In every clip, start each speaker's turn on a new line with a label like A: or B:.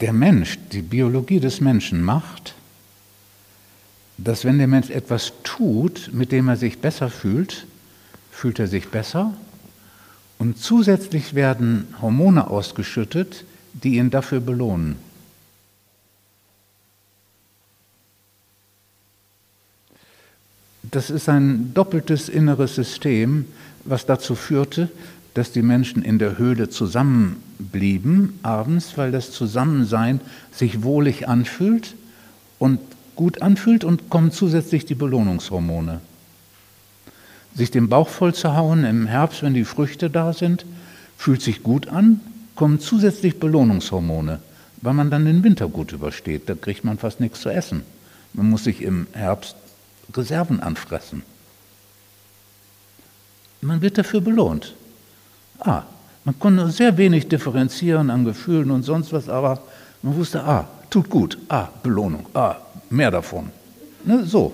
A: der Mensch, die Biologie des Menschen macht, dass wenn der Mensch etwas tut, mit dem er sich besser fühlt, fühlt er sich besser und zusätzlich werden Hormone ausgeschüttet, die ihn dafür belohnen. Das ist ein doppeltes inneres System, was dazu führte, dass die Menschen in der Höhle zusammenblieben abends, weil das Zusammensein sich wohlig anfühlt und gut anfühlt und kommen zusätzlich die Belohnungshormone. Sich den Bauch voll zu hauen im Herbst, wenn die Früchte da sind, fühlt sich gut an, kommen zusätzlich Belohnungshormone, weil man dann den Winter gut übersteht. Da kriegt man fast nichts zu essen. Man muss sich im Herbst Reserven anfressen. Man wird dafür belohnt. Ah, man konnte sehr wenig differenzieren an Gefühlen und sonst was, aber man wusste, ah, tut gut, ah, Belohnung, ah, mehr davon. Ne, so.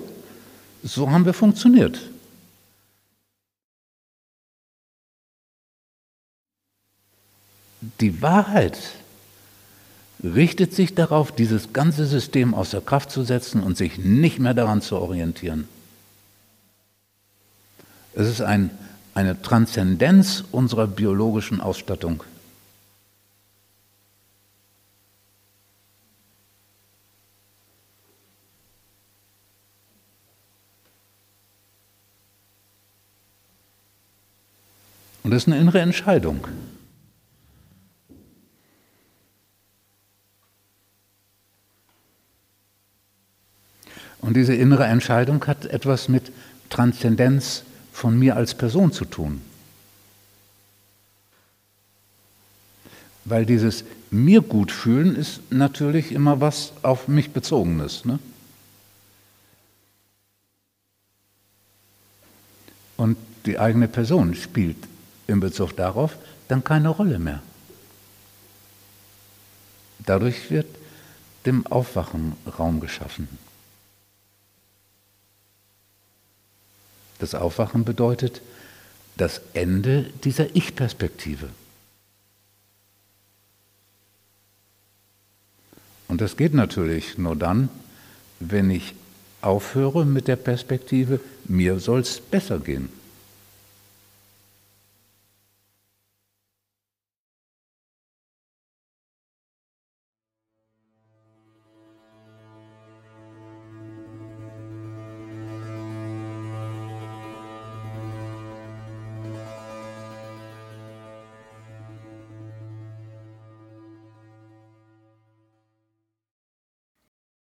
A: So haben wir funktioniert. Die Wahrheit richtet sich darauf, dieses ganze System außer Kraft zu setzen und sich nicht mehr daran zu orientieren. Es ist ein, eine Transzendenz unserer biologischen Ausstattung. Und das ist eine innere Entscheidung. Und diese innere Entscheidung hat etwas mit Transzendenz von mir als Person zu tun. Weil dieses mir gut fühlen ist natürlich immer was auf mich bezogenes. Ne? Und die eigene Person spielt in Bezug darauf dann keine Rolle mehr. Dadurch wird dem Aufwachen Raum geschaffen. Das Aufwachen bedeutet das Ende dieser Ich-Perspektive. Und das geht natürlich nur dann, wenn ich aufhöre mit der Perspektive, mir soll es besser gehen.